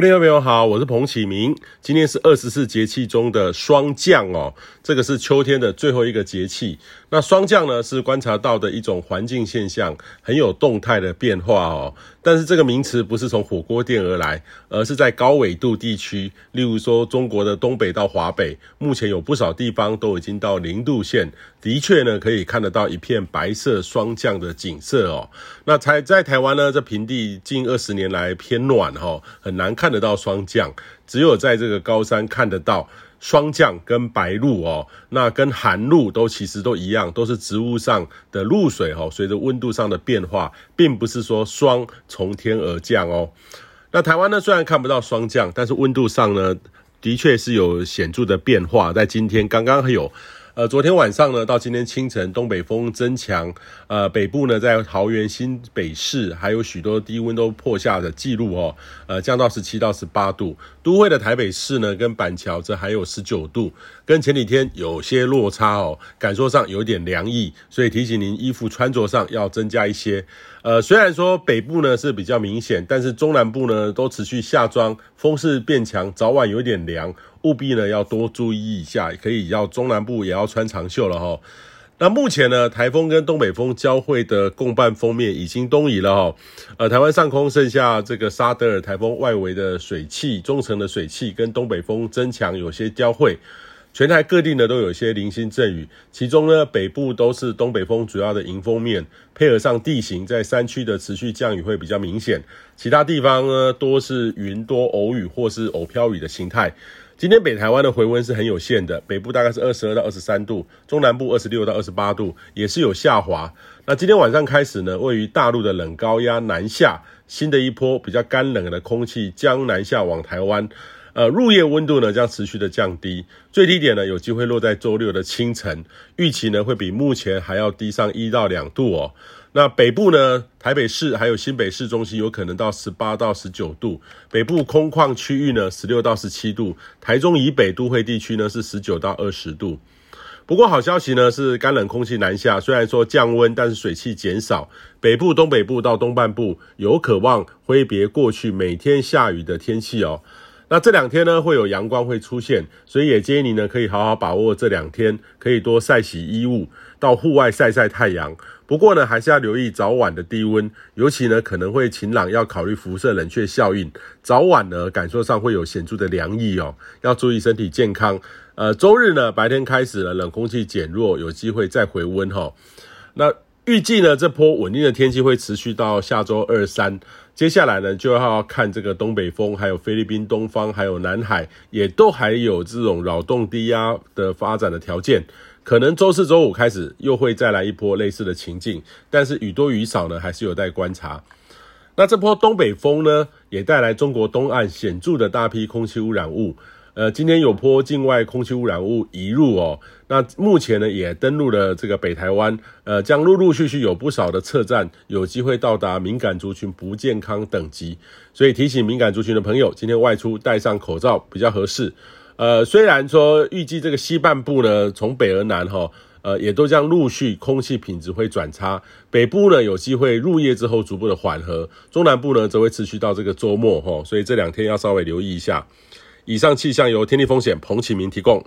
各位朋友好，我是彭启明。今天是二十四节气中的霜降哦，这个是秋天的最后一个节气。那霜降呢，是观察到的一种环境现象，很有动态的变化哦。但是这个名词不是从火锅店而来，而是在高纬度地区，例如说中国的东北到华北，目前有不少地方都已经到零度线，的确呢可以看得到一片白色霜降的景色哦。那台在台湾呢，这平地近二十年来偏暖哈，很难看看得到霜降，只有在这个高山看得到。霜降跟白露哦，那跟寒露都其实都一样，都是植物上的露水哦，随着温度上的变化，并不是说霜从天而降哦。那台湾呢，虽然看不到霜降，但是温度上呢，的确是有显著的变化。在今天刚刚有。呃，昨天晚上呢，到今天清晨，东北风增强，呃，北部呢，在桃园、新北市还有许多低温都破下的记录哦，呃，降到十七到十八度。都会的台北市呢，跟板桥这还有十九度，跟前几天有些落差哦，感受上有点凉意，所以提醒您衣服穿着上要增加一些。呃，虽然说北部呢是比较明显，但是中南部呢都持续下装，风势变强，早晚有点凉，务必呢要多注意一下，可以要中南部也要穿长袖了齁。那目前呢，台风跟东北风交汇的共伴锋面已经东移了齁，呃，台湾上空剩下这个沙德尔台风外围的水汽，中层的水汽跟东北风增强有些交汇。全台各地呢都有一些零星阵雨，其中呢北部都是东北风主要的迎风面，配合上地形，在山区的持续降雨会比较明显，其他地方呢多是云多偶雨或是偶飘雨的形态。今天北台湾的回温是很有限的，北部大概是二十二到二十三度，中南部二十六到二十八度，也是有下滑。那今天晚上开始呢，位于大陆的冷高压南下，新的一波比较干冷的空气将南下往台湾。呃，入夜温度呢将持续的降低，最低点呢有机会落在周六的清晨，预期呢会比目前还要低上一到两度哦。那北部呢，台北市还有新北市中心有可能到十八到十九度，北部空旷区域呢十六到十七度，台中以北都会地区呢是十九到二十度。不过好消息呢是干冷空气南下，虽然说降温，但是水汽减少，北部、东北部到东半部有可望挥别过去每天下雨的天气哦。那这两天呢，会有阳光会出现，所以也建议你呢，可以好好把握这两天，可以多晒洗衣物，到户外晒晒太阳。不过呢，还是要留意早晚的低温，尤其呢可能会晴朗，要考虑辐射冷却效应。早晚呢，感受上会有显著的凉意哦，要注意身体健康。呃，周日呢，白天开始了，冷空气减弱，有机会再回温哈、那。预计呢，这波稳定的天气会持续到下周二三。接下来呢，就要看这个东北风，还有菲律宾东方，还有南海，也都还有这种扰动低压的发展的条件。可能周四周五开始又会再来一波类似的情境，但是雨多雨少呢，还是有待观察。那这波东北风呢，也带来中国东岸显著的大批空气污染物。呃，今天有波境外空气污染物移入哦，那目前呢也登陆了这个北台湾，呃，将陆陆续续有不少的测站有机会到达敏感族群不健康等级，所以提醒敏感族群的朋友，今天外出戴上口罩比较合适。呃，虽然说预计这个西半部呢从北而南哈，呃，也都将陆续空气品质会转差，北部呢有机会入夜之后逐步的缓和，中南部呢则会持续到这个周末哈，所以这两天要稍微留意一下。以上气象由天地风险彭启明提供。